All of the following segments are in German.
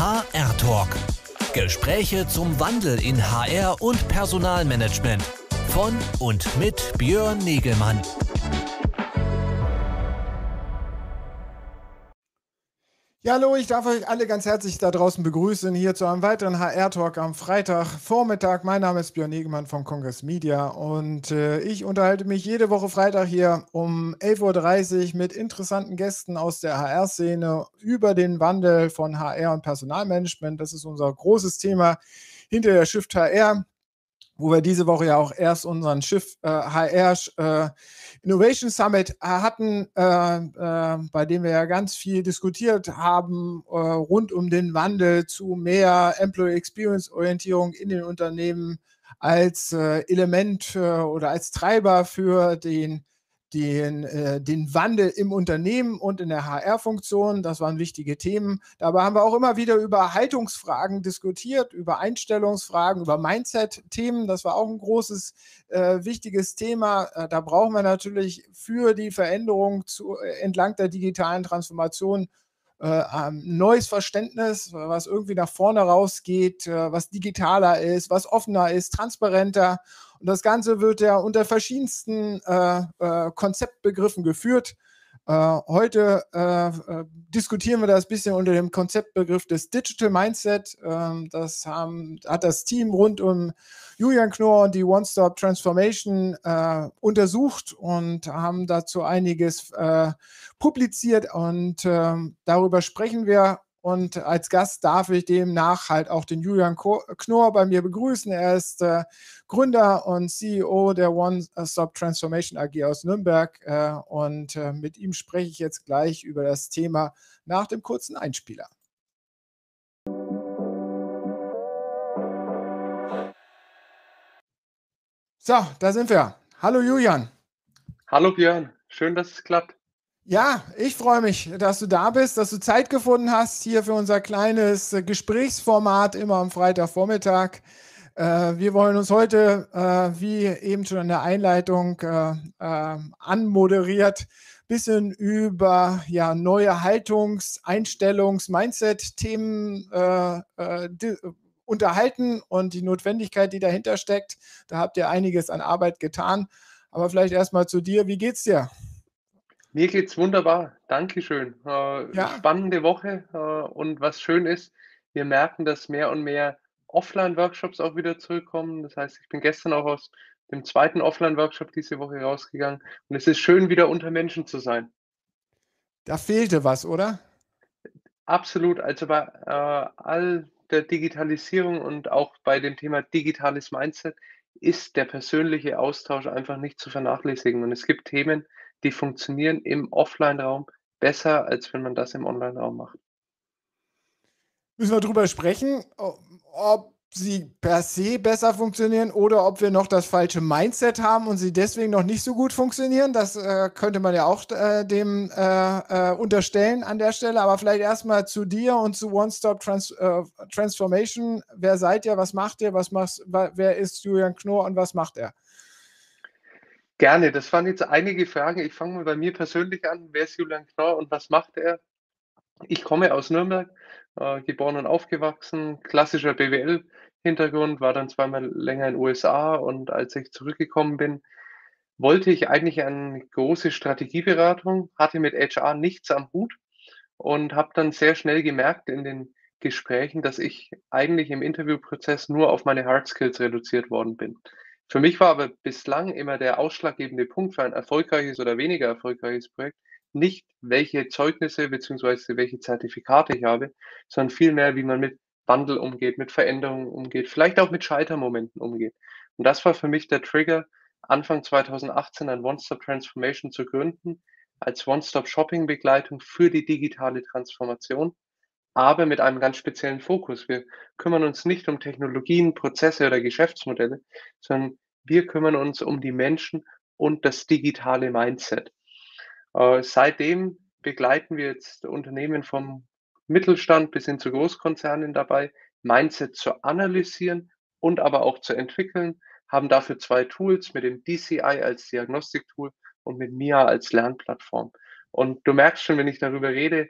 HR Talk. Gespräche zum Wandel in HR und Personalmanagement. Von und mit Björn Negelmann. Ja, hallo, ich darf euch alle ganz herzlich da draußen begrüßen hier zu einem weiteren HR-Talk am Freitagvormittag. Mein Name ist Björn Negemann von Congress Media und äh, ich unterhalte mich jede Woche Freitag hier um 11.30 Uhr mit interessanten Gästen aus der HR-Szene über den Wandel von HR und Personalmanagement. Das ist unser großes Thema hinter der Shift HR wo wir diese Woche ja auch erst unseren Schiff äh, HR äh, Innovation Summit äh, hatten, äh, äh, bei dem wir ja ganz viel diskutiert haben äh, rund um den Wandel zu mehr Employee Experience Orientierung in den Unternehmen als Element oder als Treiber für den den, äh, den Wandel im Unternehmen und in der HR-Funktion. Das waren wichtige Themen. Dabei haben wir auch immer wieder über Haltungsfragen diskutiert, über Einstellungsfragen, über Mindset-Themen. Das war auch ein großes, äh, wichtiges Thema. Äh, da brauchen wir natürlich für die Veränderung zu, äh, entlang der digitalen Transformation äh, ein neues Verständnis, was irgendwie nach vorne rausgeht, was digitaler ist, was offener ist, transparenter. Und das Ganze wird ja unter verschiedensten äh, äh, Konzeptbegriffen geführt. Äh, heute äh, äh, diskutieren wir das ein bisschen unter dem Konzeptbegriff des Digital Mindset. Ähm, das haben, hat das Team rund um Julian Knorr und die One-Stop Transformation untersucht und haben dazu einiges publiziert. Und ähm, darüber sprechen wir und als Gast darf ich demnach halt auch den Julian Knorr bei mir begrüßen. Er ist äh, Gründer und CEO der One-Stop Transformation AG aus Nürnberg. Äh, und äh, mit ihm spreche ich jetzt gleich über das Thema nach dem kurzen Einspieler. So, da sind wir. Hallo Julian. Hallo Björn, schön, dass es klappt. Ja, ich freue mich, dass du da bist, dass du Zeit gefunden hast hier für unser kleines äh, Gesprächsformat immer am Freitagvormittag. Äh, wir wollen uns heute, äh, wie eben schon in der Einleitung anmoderiert, ein bisschen über ja, neue Haltungs-, Einstellungs-, Mindset-Themen unterhalten und die Notwendigkeit, die dahinter steckt. Da habt ihr einiges an Arbeit getan. Aber vielleicht erstmal zu dir. Wie geht's dir? Mir geht's wunderbar. Dankeschön. Äh, Ja. spannende Woche. Äh, und was schön ist, wir merken, dass mehr und mehr Offline-Workshops auch wieder zurückkommen. Das heißt, ich bin gestern auch aus dem zweiten Offline-Workshop diese Woche rausgegangen. Und es ist schön, wieder unter Menschen zu sein. Da fehlte was, oder? Absolut. Also bei äh, all der Digitalisierung und auch bei dem Thema digitales Mindset ist der persönliche Austausch einfach nicht zu vernachlässigen. Und es gibt Themen, die funktionieren im Offline-Raum besser, als wenn man das im Online-Raum macht. Müssen wir darüber sprechen, ob sie per se besser funktionieren oder ob wir noch das falsche Mindset haben und sie deswegen noch nicht so gut funktionieren. Das äh, könnte man ja auch äh, dem äh, äh unterstellen an der Stelle. Aber vielleicht erstmal zu dir und zu One Stop Trans äh, Transformation. Wer seid ihr? Was macht ihr? Was machst, wer ist Julian Knorr und was macht er? Gerne, das waren jetzt einige Fragen. Ich fange mal bei mir persönlich an. Wer ist Julian Knorr und was macht er? Ich komme aus Nürnberg, äh, geboren und aufgewachsen, klassischer BWL-Hintergrund, war dann zweimal länger in den USA und als ich zurückgekommen bin, wollte ich eigentlich eine große Strategieberatung, hatte mit HR nichts am Hut und habe dann sehr schnell gemerkt in den Gesprächen, dass ich eigentlich im Interviewprozess nur auf meine Hard Skills reduziert worden bin. Für mich war aber bislang immer der ausschlaggebende Punkt für ein erfolgreiches oder weniger erfolgreiches Projekt nicht, welche Zeugnisse bzw. welche Zertifikate ich habe, sondern vielmehr, wie man mit Wandel umgeht, mit Veränderungen umgeht, vielleicht auch mit Scheitermomenten umgeht. Und das war für mich der Trigger, Anfang 2018 ein One-Stop Transformation zu gründen, als One-Stop-Shopping-Begleitung für die digitale Transformation, aber mit einem ganz speziellen Fokus. Wir kümmern uns nicht um Technologien, Prozesse oder Geschäftsmodelle, sondern wir kümmern uns um die Menschen und das digitale Mindset. Äh, seitdem begleiten wir jetzt Unternehmen vom Mittelstand bis hin zu Großkonzernen dabei, Mindset zu analysieren und aber auch zu entwickeln, haben dafür zwei Tools mit dem DCI als Diagnostiktool und mit MIA als Lernplattform. Und du merkst schon, wenn ich darüber rede,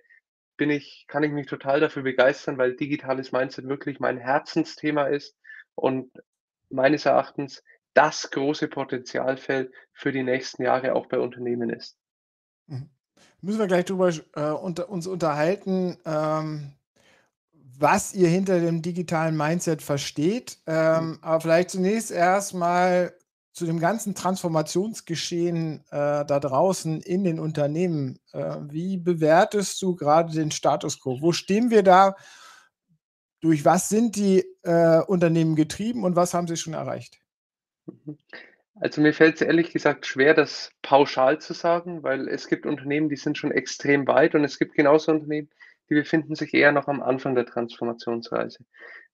bin ich kann ich mich total dafür begeistern, weil digitales Mindset wirklich mein Herzensthema ist und meines Erachtens das große Potenzialfeld für die nächsten Jahre auch bei Unternehmen ist. Mhm. Müssen wir gleich drüber äh, unter, uns unterhalten, ähm, was ihr hinter dem digitalen Mindset versteht. Ähm, aber vielleicht zunächst erstmal zu dem ganzen Transformationsgeschehen äh, da draußen in den Unternehmen. Äh, wie bewertest du gerade den Status quo? Wo stehen wir da? Durch was sind die äh, Unternehmen getrieben und was haben sie schon erreicht? Also mir fällt es ehrlich gesagt schwer, das pauschal zu sagen, weil es gibt Unternehmen, die sind schon extrem weit und es gibt genauso Unternehmen, die befinden sich eher noch am Anfang der Transformationsreise.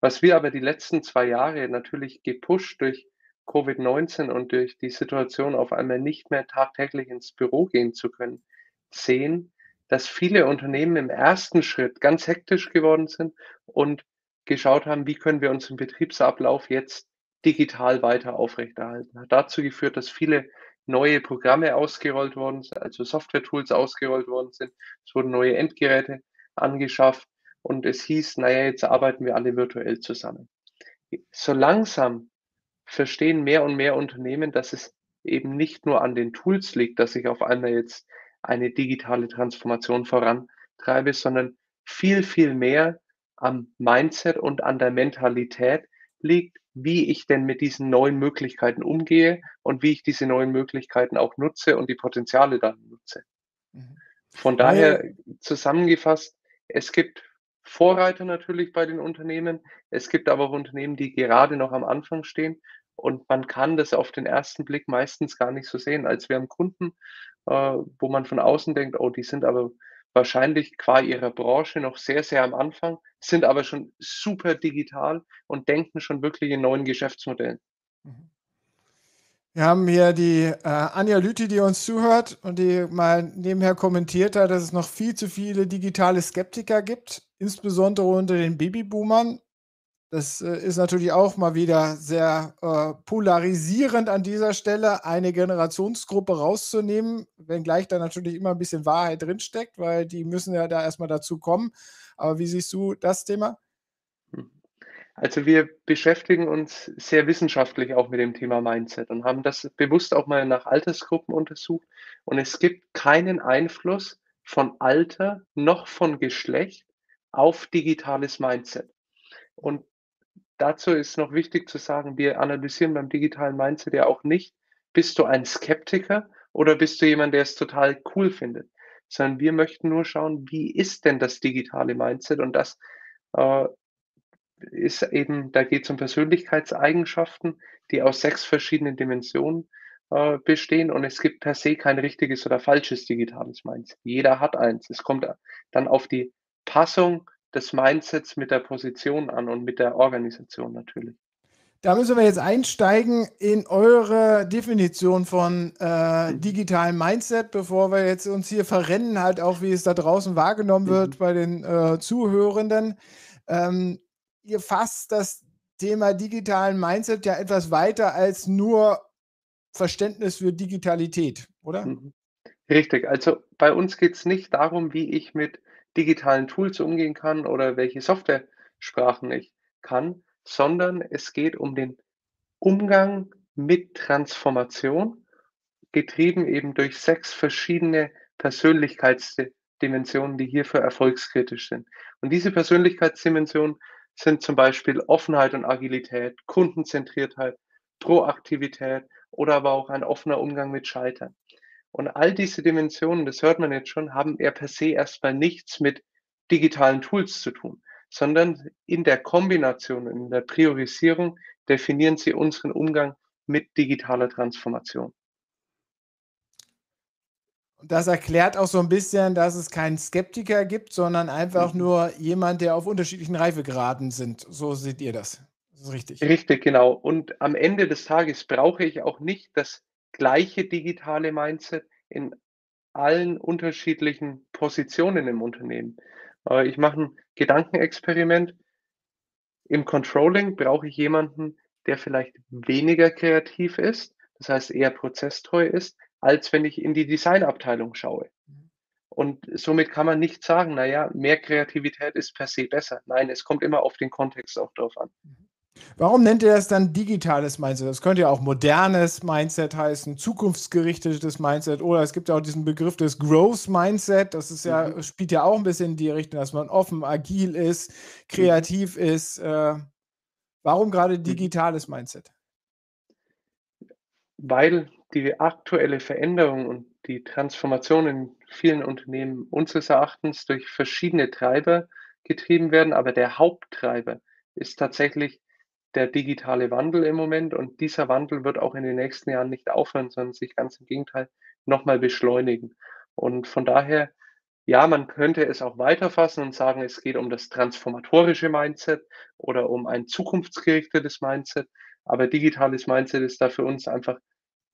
Was wir aber die letzten zwei Jahre natürlich gepusht durch Covid-19 und durch die Situation auf einmal nicht mehr tagtäglich ins Büro gehen zu können, sehen, dass viele Unternehmen im ersten Schritt ganz hektisch geworden sind und geschaut haben, wie können wir unseren Betriebsablauf jetzt digital weiter aufrechterhalten. Hat dazu geführt, dass viele neue Programme ausgerollt worden sind, also Software-Tools ausgerollt worden sind. Es wurden neue Endgeräte angeschafft und es hieß, naja, jetzt arbeiten wir alle virtuell zusammen. So langsam verstehen mehr und mehr Unternehmen, dass es eben nicht nur an den Tools liegt, dass ich auf einmal jetzt eine digitale Transformation vorantreibe, sondern viel, viel mehr am Mindset und an der Mentalität liegt, wie ich denn mit diesen neuen Möglichkeiten umgehe und wie ich diese neuen Möglichkeiten auch nutze und die Potenziale dann nutze. Mhm. Von daher zusammengefasst, es gibt Vorreiter natürlich bei den Unternehmen. Es gibt aber auch Unternehmen, die gerade noch am Anfang stehen und man kann das auf den ersten Blick meistens gar nicht so sehen. Als wir haben Kunden, äh, wo man von außen denkt, oh, die sind aber wahrscheinlich qua ihrer Branche noch sehr, sehr am Anfang, sind aber schon super digital und denken schon wirklich in neuen Geschäftsmodellen. Mhm. Wir haben hier die äh, Anja Lüthi, die uns zuhört und die mal nebenher kommentiert hat, dass es noch viel zu viele digitale Skeptiker gibt, insbesondere unter den Babyboomern. Das äh, ist natürlich auch mal wieder sehr äh, polarisierend an dieser Stelle, eine Generationsgruppe rauszunehmen, wenngleich da natürlich immer ein bisschen Wahrheit drinsteckt, weil die müssen ja da erstmal dazu kommen. Aber wie siehst du das Thema? Hm. Also wir beschäftigen uns sehr wissenschaftlich auch mit dem Thema Mindset und haben das bewusst auch mal nach Altersgruppen untersucht. Und es gibt keinen Einfluss von Alter noch von Geschlecht auf digitales Mindset. Und dazu ist noch wichtig zu sagen, wir analysieren beim digitalen Mindset ja auch nicht, bist du ein Skeptiker oder bist du jemand, der es total cool findet, sondern wir möchten nur schauen, wie ist denn das digitale Mindset und das äh, ist eben, da geht es um Persönlichkeitseigenschaften, die aus sechs verschiedenen Dimensionen äh, bestehen und es gibt per se kein richtiges oder falsches digitales Mindset. Jeder hat eins. Es kommt dann auf die Passung des Mindsets mit der Position an und mit der Organisation natürlich. Da müssen wir jetzt einsteigen in eure Definition von äh, mhm. digitalem Mindset, bevor wir jetzt uns hier verrennen, halt auch, wie es da draußen wahrgenommen wird mhm. bei den äh, Zuhörenden. Ähm, ihr fasst das Thema digitalen Mindset ja etwas weiter als nur Verständnis für Digitalität, oder? Mhm. Richtig. Also bei uns geht es nicht darum, wie ich mit digitalen Tools umgehen kann oder welche Software-Sprachen ich kann, sondern es geht um den Umgang mit Transformation, getrieben eben durch sechs verschiedene Persönlichkeitsdimensionen, die hierfür erfolgskritisch sind. Und diese Persönlichkeitsdimensionen sind zum Beispiel Offenheit und Agilität, Kundenzentriertheit, Proaktivität oder aber auch ein offener Umgang mit Scheitern. Und all diese Dimensionen, das hört man jetzt schon, haben eher per se erstmal nichts mit digitalen Tools zu tun, sondern in der Kombination, in der Priorisierung definieren sie unseren Umgang mit digitaler Transformation. Und das erklärt auch so ein bisschen, dass es keinen Skeptiker gibt, sondern einfach mhm. nur jemand, der auf unterschiedlichen Reifegraden sind. So seht ihr das. Das ist richtig. Richtig, genau. Und am Ende des Tages brauche ich auch nicht das gleiche digitale Mindset in allen unterschiedlichen Positionen im Unternehmen. Äh, ich mache ein Gedankenexperiment. Im Controlling brauche ich jemanden, der vielleicht weniger kreativ ist, das heißt eher prozesstreu ist, als wenn ich in die Designabteilung schaue. Und somit kann man nicht sagen, naja, mehr Kreativität ist per se besser. Nein, es kommt immer auf den Kontext auch drauf an. Warum nennt ihr das dann digitales Mindset? Das könnte ja auch modernes Mindset heißen, zukunftsgerichtetes Mindset oder es gibt ja auch diesen Begriff des Growth Mindset. Das ist ja, mhm. spielt ja auch ein bisschen in die Richtung, dass man offen, agil ist, kreativ mhm. ist. Äh, warum gerade mhm. digitales Mindset? Weil die aktuelle Veränderung und die Transformation in vielen Unternehmen unseres Erachtens durch verschiedene Treiber getrieben werden, aber der Haupttreiber ist tatsächlich der digitale Wandel im Moment und dieser Wandel wird auch in den nächsten Jahren nicht aufhören, sondern sich ganz im Gegenteil nochmal beschleunigen. Und von daher, ja, man könnte es auch weiterfassen und sagen, es geht um das transformatorische Mindset oder um ein zukunftsgerichtetes Mindset, aber digitales Mindset ist da für uns einfach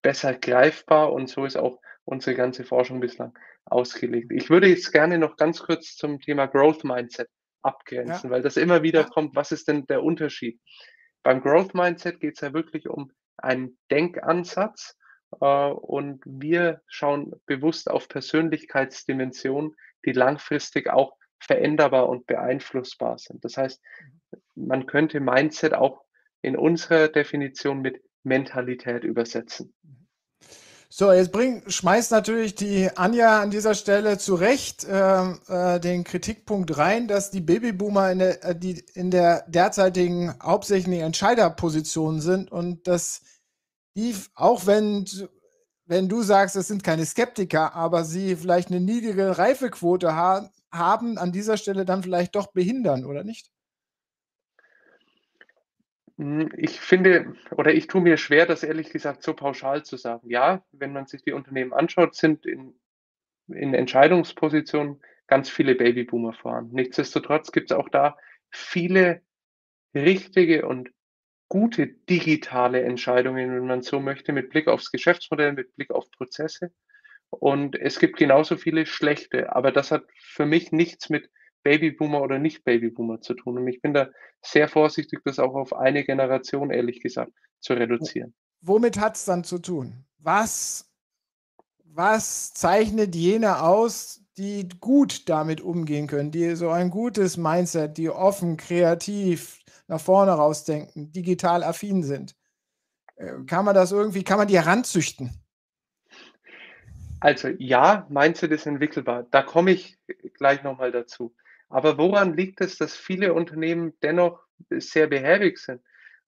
besser greifbar und so ist auch unsere ganze Forschung bislang ausgelegt. Ich würde jetzt gerne noch ganz kurz zum Thema Growth Mindset abgrenzen, ja. weil das immer wieder kommt, was ist denn der Unterschied? Beim Growth Mindset geht es ja wirklich um einen Denkansatz äh, und wir schauen bewusst auf Persönlichkeitsdimensionen, die langfristig auch veränderbar und beeinflussbar sind. Das heißt, man könnte Mindset auch in unserer Definition mit Mentalität übersetzen. So, jetzt bring, schmeißt natürlich die Anja an dieser Stelle zu Recht äh, äh, den Kritikpunkt rein, dass die Babyboomer in der, äh, die in der derzeitigen hauptsächlichen Entscheiderposition sind und dass die, auch wenn, wenn du sagst, es sind keine Skeptiker, aber sie vielleicht eine niedrige Reifequote ha haben, an dieser Stelle dann vielleicht doch behindern, oder nicht? Hm, ich finde oder ich tue mir schwer, das ehrlich gesagt so pauschal zu sagen. Ja, wenn man sich die Unternehmen anschaut, sind in in Entscheidungspositionen ganz viele Babyboomer vorhanden. Nichtsdestotrotz gibt es auch da viele richtige und gute digitale Entscheidungen, wenn man so möchte, mit Blick aufs Geschäftsmodell, mit Blick auf Prozesse. Und es gibt genauso viele schlechte, aber das hat für mich nichts mit Babyboomer oder nicht Babyboomer zu tun. Und ich bin da sehr vorsichtig, das auch auf eine Generation, ehrlich gesagt, zu reduzieren. Womit hat es dann zu tun? Was, was zeichnet jene aus, die gut damit umgehen können, die so ein gutes Mindset, die offen, kreativ, nach vorne rausdenken, digital affin sind? Äh, kann man das irgendwie, kann man die heranzüchten? Also ja, Mindset ist entwickelbar. Da komme ich gleich nochmal dazu. Aber woran liegt es, dass viele Unternehmen dennoch sehr behäbig sind?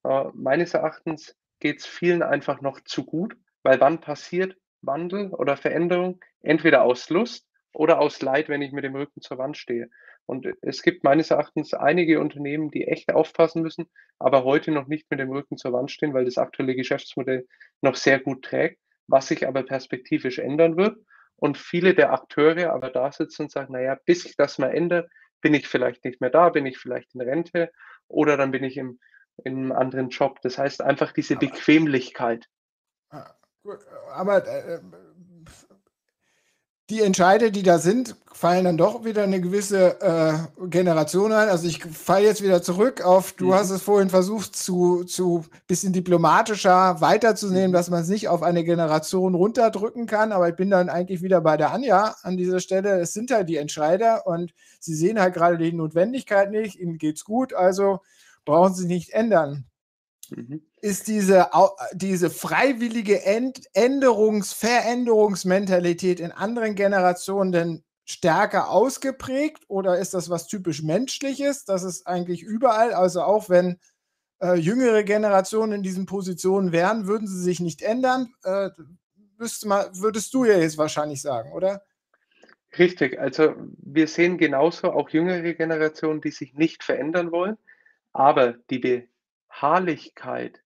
Äh, meines Erachtens geht es vielen einfach noch zu gut, weil wann passiert Wandel oder Veränderung? Entweder aus Lust oder aus Leid, wenn ich mit dem Rücken zur Wand stehe. Und es gibt meines Erachtens einige Unternehmen, die echt aufpassen müssen, aber heute noch nicht mit dem Rücken zur Wand stehen, weil das aktuelle Geschäftsmodell noch sehr gut trägt, was sich aber perspektivisch ändern wird. Und viele der Akteure aber da sitzen und sagen, naja, bis sich das mal ändert, bin ich vielleicht nicht mehr da, bin ich vielleicht in Rente oder dann bin ich im, in einem anderen Job. Das heißt einfach diese aber, Bequemlichkeit. Ah, aber äh, die Entscheide, die da sind, fallen dann doch wieder eine gewisse äh, Generation ein. Also ich falle jetzt wieder zurück auf, du mhm. hast es vorhin versucht, zu, zu bisschen diplomatischer weiterzunehmen, mhm. dass man es nicht auf eine Generation runterdrücken kann. Aber ich bin dann eigentlich wieder bei der Anja an dieser Stelle. Es sind halt die Entscheider und sie sehen halt gerade die Notwendigkeit nicht. Ihnen geht es gut, also brauchen sie nicht ändern. Mhm ist diese, diese freiwillige Änderungs-, Veränderungsmentalität in anderen Generationen denn stärker ausgeprägt oder ist das was typisch Menschliches? Das ist eigentlich überall, also auch wenn äh, jüngere Generationen in diesen Positionen wären, würden sie sich nicht ändern. Äh, mal, würdest du ja jetzt wahrscheinlich sagen, oder? Richtig, also wir sehen genauso auch jüngere Generationen, die sich nicht verändern wollen, aber die Beharrlichkeit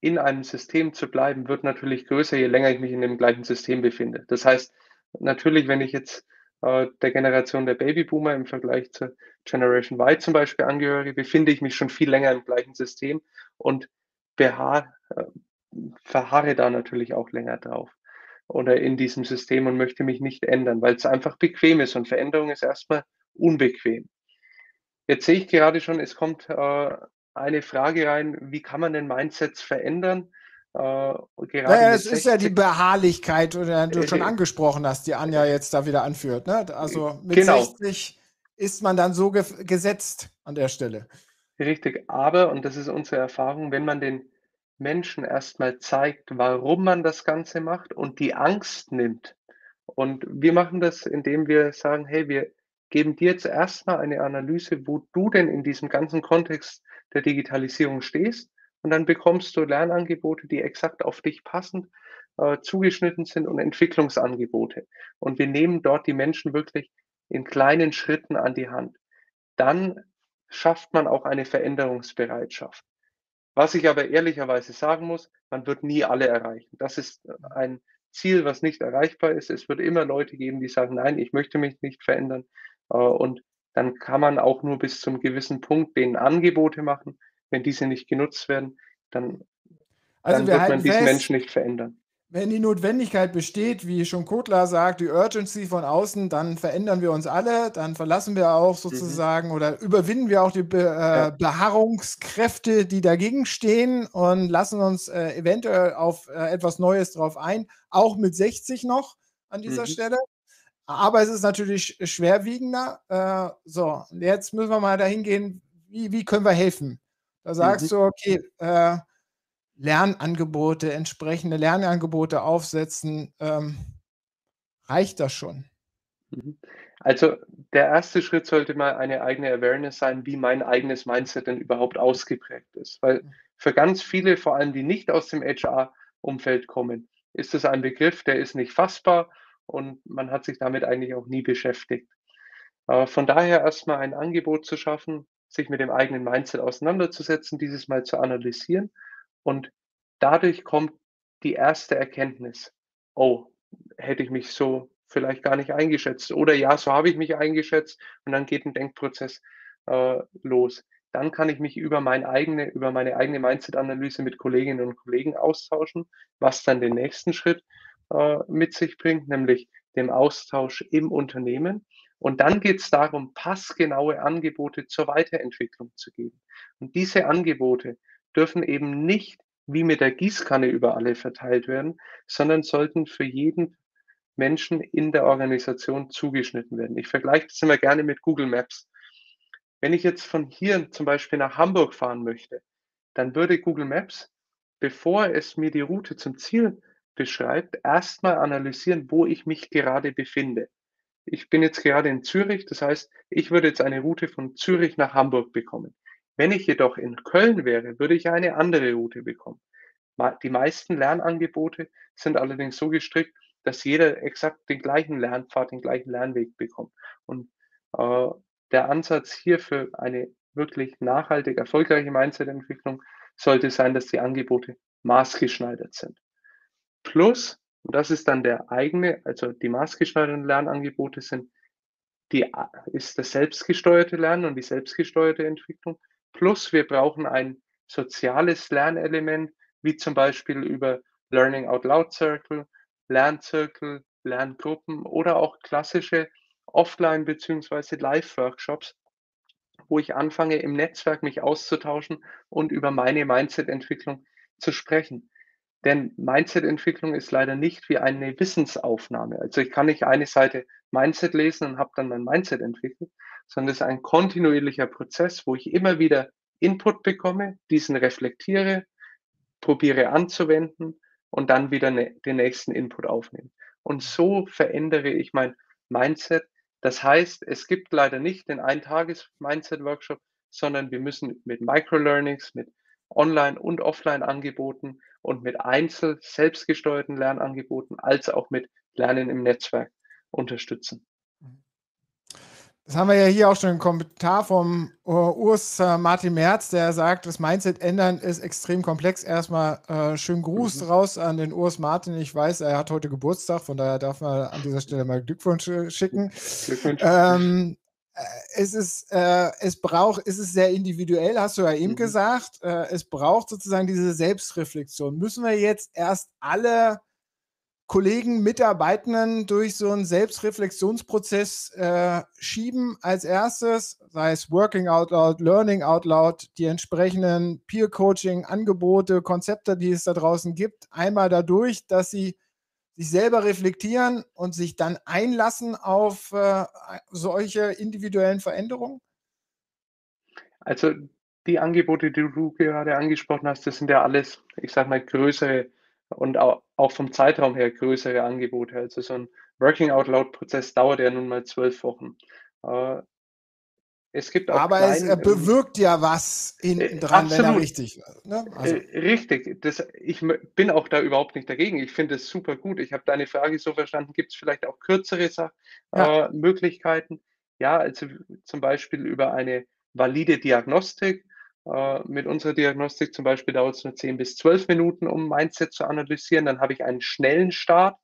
in einem System zu bleiben, wird natürlich größer, je länger ich mich in dem gleichen System befinde. Das heißt, natürlich, wenn ich jetzt äh, der Generation der Babyboomer im Vergleich zur Generation Y zum Beispiel angehöre, befinde ich mich schon viel länger im gleichen System und beharr, äh, verharre da natürlich auch länger drauf oder in diesem System und möchte mich nicht ändern, weil es einfach bequem ist und Veränderung ist erstmal unbequem. Jetzt sehe ich gerade schon, es kommt äh, eine Frage rein, wie kann man denn Mindsets verändern? Äh, naja, es ist ja die Beharrlichkeit, die du schon angesprochen hast, die Anja jetzt da wieder anführt. Ne? Also mit genau. 60 ist man dann so ge gesetzt an der Stelle. Richtig, aber, und das ist unsere Erfahrung, wenn man den Menschen erstmal zeigt, warum man das Ganze macht und die Angst nimmt. Und wir machen das, indem wir sagen, hey, wir geben dir jetzt erstmal eine Analyse, wo du denn in diesem ganzen Kontext der Digitalisierung stehst. Und dann bekommst du Lernangebote, die exakt auf dich passend äh, zugeschnitten sind und Entwicklungsangebote. Und wir nehmen dort die Menschen wirklich in kleinen Schritten an die Hand. Dann schafft man auch eine Veränderungsbereitschaft. Was ich aber ehrlicherweise sagen muss, man wird nie alle erreichen. Das ist ein Ziel, was nicht erreichbar ist. Es wird immer Leute geben, die sagen, nein, ich möchte mich nicht verändern. Äh, und dann kann man auch nur bis zum gewissen Punkt denen Angebote machen. Wenn diese nicht genutzt werden, dann, also dann wird man diesen Menschen nicht verändern. Wenn die Notwendigkeit besteht, wie schon Kotler sagt, die Urgency von außen, dann verändern wir uns alle, dann verlassen wir auch mhm. sozusagen mhm. oder überwinden wir auch die Be äh, ja. Beharrungskräfte, die dagegen stehen und lassen uns äh, eventuell auf äh, etwas Neues drauf ein, auch mit 60 noch an dieser mhm. Stelle. Aber es ist natürlich schwerwiegender. Äh, so, jetzt müssen wir mal dahin gehen, wie, wie können wir helfen? Da sagst mhm. du, okay, äh, Lernangebote, entsprechende Lernangebote aufsetzen, ähm, reicht das schon? Mhm. Also der erste Schritt sollte mal eine eigene Awareness sein, wie mein eigenes Mindset denn überhaupt ausgeprägt ist. Weil mhm. für ganz viele, vor allem die nicht aus dem HR-Umfeld kommen, ist es ein Begriff, der ist nicht fassbar und man hat sich damit eigentlich auch nie beschäftigt. Äh, von daher erstmal ein Angebot zu schaffen, sich mit dem eigenen Mindset auseinanderzusetzen, dieses mal zu analysieren und dadurch kommt die erste Erkenntnis. Oh, hätte ich mich so vielleicht gar nicht eingeschätzt. Oder ja, so habe ich mich eingeschätzt und dann geht ein Denkprozess äh, los. Dann kann ich mich über, mein eigene, über meine eigene Mindset-Analyse mit Kolleginnen und Kollegen austauschen, was dann den nächsten Schritt äh, mit sich bringt, nämlich dem Austausch im Unternehmen. Und dann geht es darum, passgenaue Angebote zur Weiterentwicklung zu geben. Und diese Angebote dürfen eben nicht wie mit der Gießkanne über alle verteilt werden, sondern sollten für jeden Menschen in der Organisation zugeschnitten werden. Ich vergleiche das immer gerne mit Google Maps. Wenn ich jetzt von hier zum Beispiel nach Hamburg fahren möchte, dann würde Google Maps, bevor es mir die Route zum Ziel beschreibt, erstmal analysieren, wo ich mich gerade befinde. Ich bin jetzt gerade in Zürich, das heißt, ich würde jetzt eine Route von Zürich nach Hamburg bekommen. Wenn ich jedoch in Köln wäre, würde ich eine andere Route bekommen. Die meisten Lernangebote sind allerdings so gestrickt, dass jeder exakt den gleichen Lernpfad, den gleichen Lernweg bekommt. Und äh, der Ansatz hier für eine wirklich nachhaltig erfolgreiche Mindset-Entwicklung sollte sein, dass die Angebote maßgeschneidert sind. Plus, und das ist dann der eigene, also die maßgeschneiderten Lernangebote sind, die, ist das selbstgesteuerte Lernen und die selbstgesteuerte Entwicklung. Plus wir brauchen ein soziales Lernelement, wie zum Beispiel über Learning Out Loud Circle, Lernzirkel, Lerngruppen oder auch klassische Offline- bzw. Live-Workshops, wo ich anfange, im Netzwerk mich auszutauschen und über meine Mindset-Entwicklung zu sprechen. Denn Mindset-Entwicklung ist leider nicht wie eine Wissensaufnahme. Also ich kann nicht eine Seite Mindset lesen und habe dann mein Mindset entwickelt, sondern es ist ein kontinuierlicher Prozess, wo ich immer wieder Input bekomme, diesen reflektiere, probiere anzuwenden und dann wieder ne, den nächsten Input aufnehme. Und so verändere ich mein Mindset. Das heißt, es gibt leider nicht den Eintages-Mindset-Workshop, sondern wir müssen mit Microlearnings, mit Online- und Offline-Angeboten und mit einzel selbstgesteuerten Lernangeboten als auch mit Lernen im Netzwerk unterstützen. Das haben wir ja hier auch schon im Kommentar vom uh, Urs uh, Martin Merz, der sagt, das Mindset ändern ist extrem komplex. Erstmal äh, schönen Gruß mhm. raus an den Urs Martin. Ich weiß, er hat heute Geburtstag, von daher darf man an dieser Stelle mal Glückwunsch schicken. Glückwunsch. Ähm, äh, es ist, äh, es braucht, es ist sehr individuell, hast du ja eben mhm. gesagt. Äh, es braucht sozusagen diese Selbstreflexion. Müssen wir jetzt erst alle Kollegen, Mitarbeitenden durch so einen Selbstreflexionsprozess äh, schieben als erstes, sei es Working Out Loud, Learning Out Loud, die entsprechenden Peer-Coaching-Angebote, Konzepte, die es da draußen gibt, einmal dadurch, dass sie sich selber reflektieren und sich dann einlassen auf äh, solche individuellen Veränderungen? Also die Angebote, die du gerade angesprochen hast, das sind ja alles, ich sage mal, größere und auch, vom Zeitraum her größere Angebote. Also so ein Working Out Loud Prozess dauert ja nun mal zwölf Wochen. Äh, es gibt auch Aber klein, es ähm, bewirkt ja was hinten äh, dran, wenn er richtig. Ne? Also. Äh, richtig. Das, ich bin auch da überhaupt nicht dagegen. Ich finde es super gut. Ich habe deine Frage so verstanden, gibt es vielleicht auch kürzere Sach ja. äh, Möglichkeiten? Ja, also zum Beispiel über eine valide Diagnostik äh, mit unserer Diagnostik zum Beispiel dauert es nur 10 bis 12 Minuten, um Mindset zu analysieren. Dann habe ich einen schnellen Start.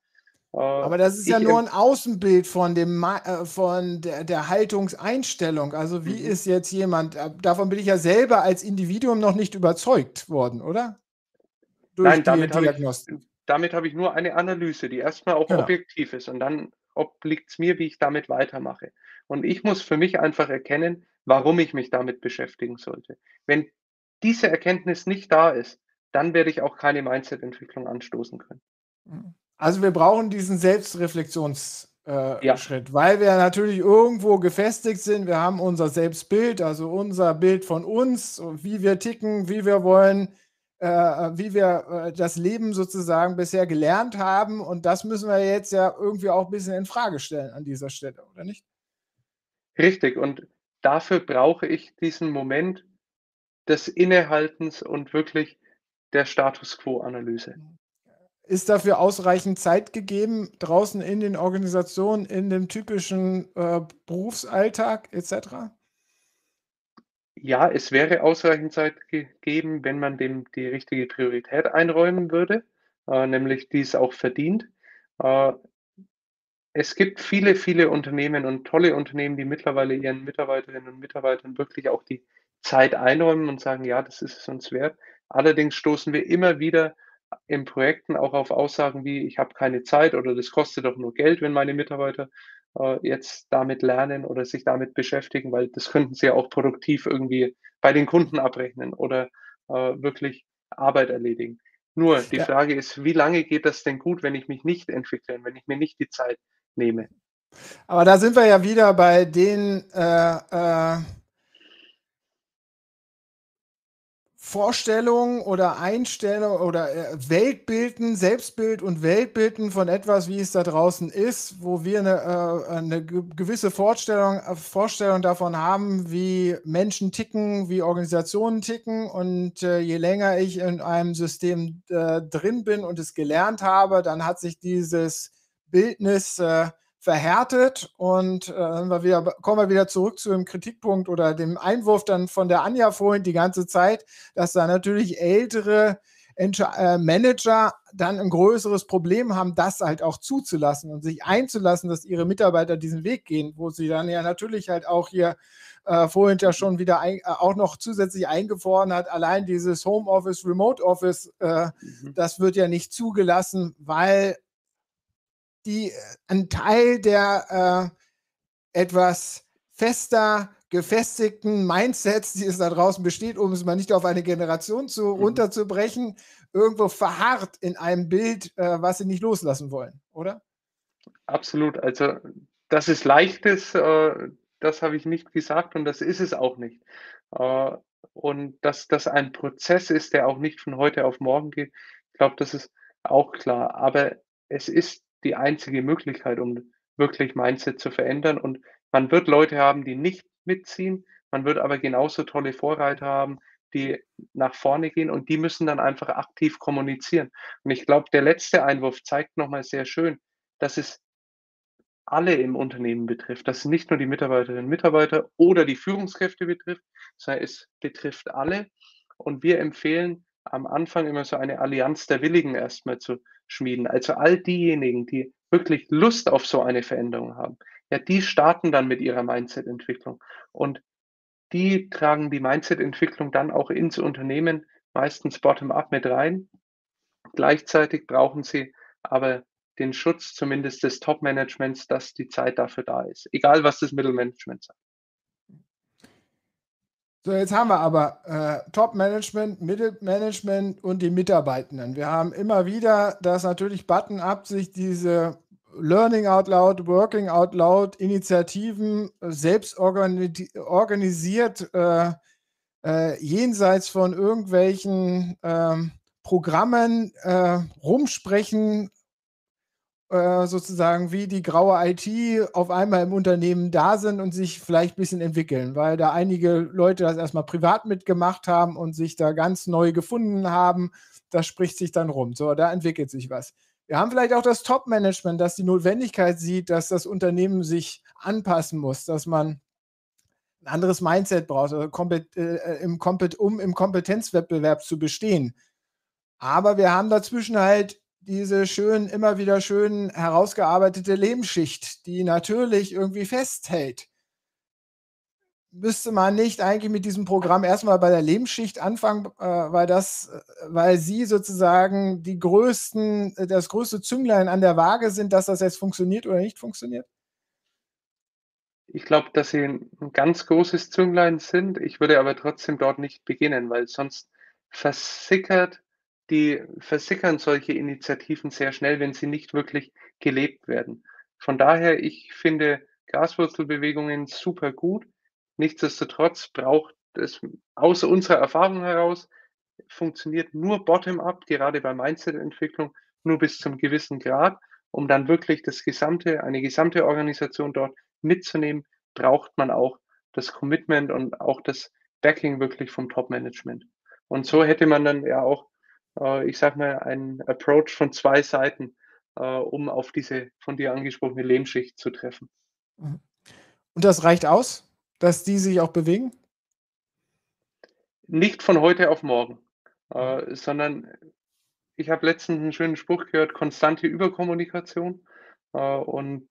Äh, Aber das ist ja nur ein Außenbild von, dem, äh, von der, der, Haltungseinstellung. Also wie mhm. ist jetzt jemand, davon bin ich ja selber als Individuum noch nicht überzeugt worden, oder? Durch Nein, damit habe ich, damit habe ich nur eine Analyse, die erstmal auch genau. objektiv ist. Und dann obliegt es mir, wie ich damit weitermache. Und ich muss für mich einfach erkennen, warum ich mich damit beschäftigen sollte. Wenn diese Erkenntnis nicht da ist, dann werde ich auch keine Mindset-Entwicklung anstoßen können. Also wir brauchen diesen Selbstreflexionsschritt, äh, ja. weil wir natürlich irgendwo gefestigt sind. Wir haben unser Selbstbild, also unser Bild von uns, wie wir ticken, wie wir wollen, äh, wie wir äh, das Leben sozusagen bisher gelernt haben. Und das müssen wir jetzt ja irgendwie auch ein bisschen in Frage stellen an dieser Stelle, oder nicht? Richtig. Und dafür brauche ich diesen Moment des Innehaltens und wirklich der Status Quo-Analyse. Ist dafür ausreichend Zeit gegeben, draußen in den Organisationen, in dem typischen äh, Berufsalltag etc.? Ja, es wäre ausreichend Zeit gegeben, wenn man dem die richtige Priorität einräumen würde, äh, nämlich dies auch verdient. Äh, es gibt viele, viele Unternehmen und tolle Unternehmen, die mittlerweile ihren Mitarbeiterinnen und Mitarbeitern wirklich auch die Zeit einräumen und sagen, ja, das ist es uns wert. Allerdings stoßen wir immer wieder in Projekten auch auf Aussagen wie, ich habe keine Zeit oder das kostet doch nur Geld, wenn meine Mitarbeiter äh, jetzt damit lernen oder sich damit beschäftigen, weil das könnten sie ja auch produktiv irgendwie bei den Kunden abrechnen oder äh, wirklich Arbeit erledigen. Nur die ja. Frage ist, wie lange geht das denn gut, wenn ich mich nicht entwickle, wenn ich mir nicht die Zeit nehme. Aber da sind wir ja wieder bei den äh, äh, Vorstellungen oder Einstellungen oder äh, Weltbilden, Selbstbild und Weltbilden von etwas, wie es da draußen ist, wo wir eine, äh, eine gewisse Vorstellung, äh, Vorstellung davon haben, wie Menschen ticken, wie Organisationen ticken. Und je länger ich in einem System drin bin und es gelernt habe, dann hat sich dieses Bildnis verhärtet und äh, wir wieder, kommen wir wieder zurück zu dem Kritikpunkt oder dem Einwurf dann von der Anja vorhin die ganze Zeit, dass da natürlich ältere äh, Manager dann ein größeres Problem haben, das halt auch zuzulassen und sich einzulassen, dass ihre Mitarbeiter diesen Weg gehen, wo sie dann ja natürlich halt auch hier äh, vorhin ja schon wieder ein, äh, auch noch zusätzlich eingefroren hat, allein dieses Homeoffice, Remote Office, äh, mhm. das wird ja nicht zugelassen, weil die, äh, ein Teil der äh, etwas fester gefestigten Mindsets, die es da draußen besteht, um es mal nicht auf eine Generation zu, mhm. runterzubrechen, irgendwo verharrt in einem Bild, äh, was sie nicht loslassen wollen, oder? Absolut. Also, dass es leicht ist, äh, das habe ich nicht gesagt und das ist es auch nicht. Äh, und dass das ein Prozess ist, der auch nicht von heute auf morgen geht, ich glaube, das ist auch klar. Aber es ist die einzige Möglichkeit, um wirklich Mindset zu verändern. Und man wird Leute haben, die nicht mitziehen. Man wird aber genauso tolle Vorreiter haben, die nach vorne gehen und die müssen dann einfach aktiv kommunizieren. Und ich glaube, der letzte Einwurf zeigt nochmal sehr schön, dass es alle im Unternehmen betrifft, dass es nicht nur die Mitarbeiterinnen und Mitarbeiter oder die Führungskräfte betrifft, sondern es betrifft alle. Und wir empfehlen am Anfang immer so eine Allianz der Willigen erstmal zu schmieden. Also all diejenigen, die wirklich Lust auf so eine Veränderung haben, ja, die starten dann mit ihrer Mindset-Entwicklung. Und die tragen die Mindset-Entwicklung dann auch ins Unternehmen, meistens bottom-up mit rein. Gleichzeitig brauchen sie aber den Schutz zumindest des Top-Managements, dass die Zeit dafür da ist, egal was das Mittelmanagement sagt. So, jetzt haben wir aber äh, Top-Management, Mittelmanagement und die Mitarbeitenden. Wir haben immer wieder, dass natürlich Button-up sich diese Learning out loud, Working out loud Initiativen selbst organisiert, äh, äh, jenseits von irgendwelchen ähm, Programmen äh, rumsprechen, äh, sozusagen wie die graue IT auf einmal im Unternehmen da sind und sich vielleicht ein bisschen entwickeln, weil da einige Leute das erstmal privat mitgemacht haben und sich da ganz neu gefunden haben. Das spricht sich dann rum. So, da entwickelt sich was. Wir haben vielleicht auch das Top-Management, das die Notwendigkeit sieht, dass das Unternehmen sich anpassen muss, dass man ein anderes Mindset braucht, also äh, im um im Kompetenzwettbewerb zu bestehen. Aber wir haben dazwischen halt diese schön, immer wieder schön herausgearbeitete Lebensschicht, die natürlich irgendwie festhält. Müsste man nicht eigentlich mit diesem Programm erstmal bei der Lebensschicht anfangen, äh, weil das, äh, weil sie sozusagen die größten, äh, das größte Zünglein an der Waage sind, dass das jetzt funktioniert oder nicht funktioniert? Ich glaube, dass sie ein ganz großes Zünglein sind. Ich würde aber trotzdem dort nicht beginnen, weil sonst versickert die versickern solche Initiativen sehr schnell, wenn sie nicht wirklich gelebt werden. Von daher, ich finde Graswurzelbewegungen super gut. Nichtsdestotrotz braucht es aus unserer Erfahrung heraus, funktioniert nur bottom-up, gerade bei Mindset-Entwicklung, nur bis zum gewissen Grad. Um dann wirklich das gesamte, eine gesamte Organisation dort mitzunehmen, braucht man auch das Commitment und auch das Backing wirklich vom Top-Management. Und so hätte man dann ja auch äh, ich sage mal, einen Approach von zwei Seiten, äh, um auf diese von dir angesprochene Lehmschicht zu treffen. Mhm. Und das reicht aus, dass die sich auch bewegen? Nicht von heute auf morgen, äh, sondern ich habe letztens einen schönen Spruch gehört, konstante Überkommunikation. Äh, und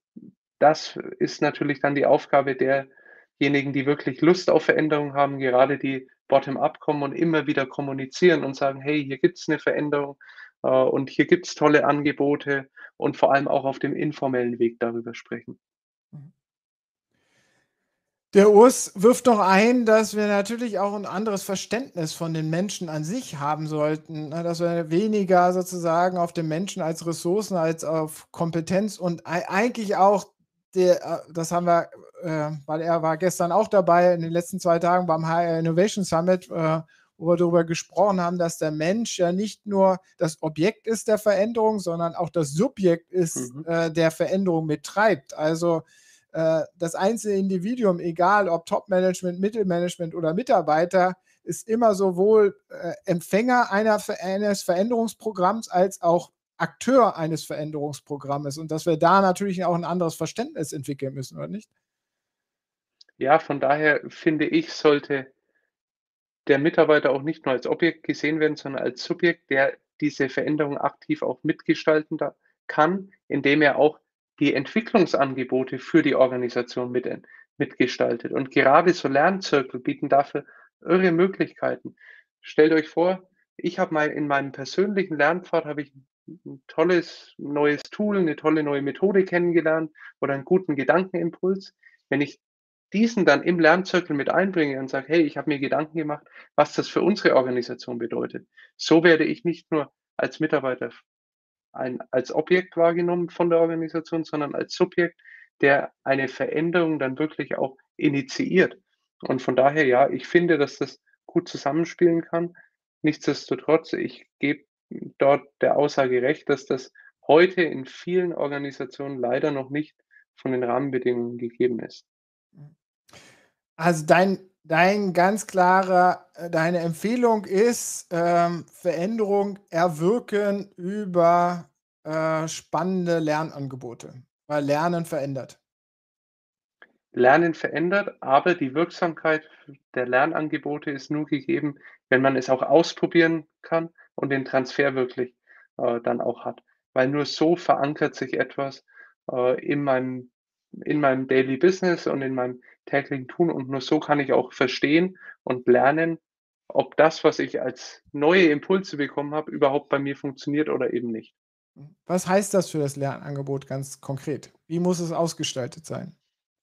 das ist natürlich dann die Aufgabe derjenigen, die wirklich Lust auf Veränderung haben, gerade die bottom-up kommen und immer wieder kommunizieren und sagen, hey, hier gibt es eine Veränderung äh, und hier gibt es tolle Angebote und vor allem auch auf dem informellen Weg darüber sprechen. Mhm. Der Urs wirft noch ein, dass wir natürlich auch ein anderes Verständnis von den Menschen an sich haben sollten, ne, dass wir weniger sozusagen auf den Menschen als Ressourcen, als auf Kompetenz und eigentlich auch der, äh, das haben wir, äh, weil er war gestern auch dabei in den letzten zwei Tagen beim HR Innovation Summit, äh, wo wir darüber gesprochen haben, dass der Mensch ja nicht nur das Objekt ist der Veränderung, sondern auch das Subjekt ist, mhm. äh, der Veränderung mittreibt. Also äh, das einzelne Individuum, egal ob Top-Management, Mittelmanagement oder Mitarbeiter, ist immer sowohl äh, Empfänger einer, eines Veränderungsprogramms als auch Akteur eines Veränderungsprogrammes und dass wir da natürlich auch ein anderes Verständnis entwickeln müssen, oder nicht? Ja, von daher finde ich, sollte der Mitarbeiter auch nicht nur als Objekt gesehen werden, sondern als Subjekt, der diese Veränderung aktiv auch mitgestalten kann, indem er auch die Entwicklungsangebote für die Organisation mit, mitgestaltet. Und gerade so Lernzirkel bieten dafür irre Möglichkeiten. Stellt euch vor, ich habe mal in meinem persönlichen Lernpfad habe ich ein tolles neues Tool, eine tolle neue Methode kennengelernt oder einen guten Gedankenimpuls. Wenn ich diesen dann im Lernzirkel mit einbringe und sage, hey, ich habe mir Gedanken gemacht, was das für unsere Organisation bedeutet. So werde ich nicht nur als Mitarbeiter ein, als Objekt wahrgenommen von der Organisation, sondern als Subjekt, der eine Veränderung dann wirklich auch initiiert. Und von daher, ja, ich finde, dass das gut zusammenspielen kann. Nichtsdestotrotz, ich gebe dort der Aussage recht, dass das heute in vielen Organisationen leider noch nicht von den Rahmenbedingungen gegeben ist. Also dein, dein ganz klarer, äh, deine Empfehlung ist, ähm, Veränderung erwirken über äh, spannende Lernangebote, weil Lernen verändert. Lernen verändert, aber die Wirksamkeit der Lernangebote ist nur gegeben, wenn man es auch ausprobieren kann und den Transfer wirklich äh, dann auch hat. Weil nur so verankert sich etwas äh, in, meinem, in meinem Daily Business und in meinem täglichen Tun und nur so kann ich auch verstehen und lernen, ob das, was ich als neue Impulse bekommen habe, überhaupt bei mir funktioniert oder eben nicht. Was heißt das für das Lernangebot ganz konkret? Wie muss es ausgestaltet sein?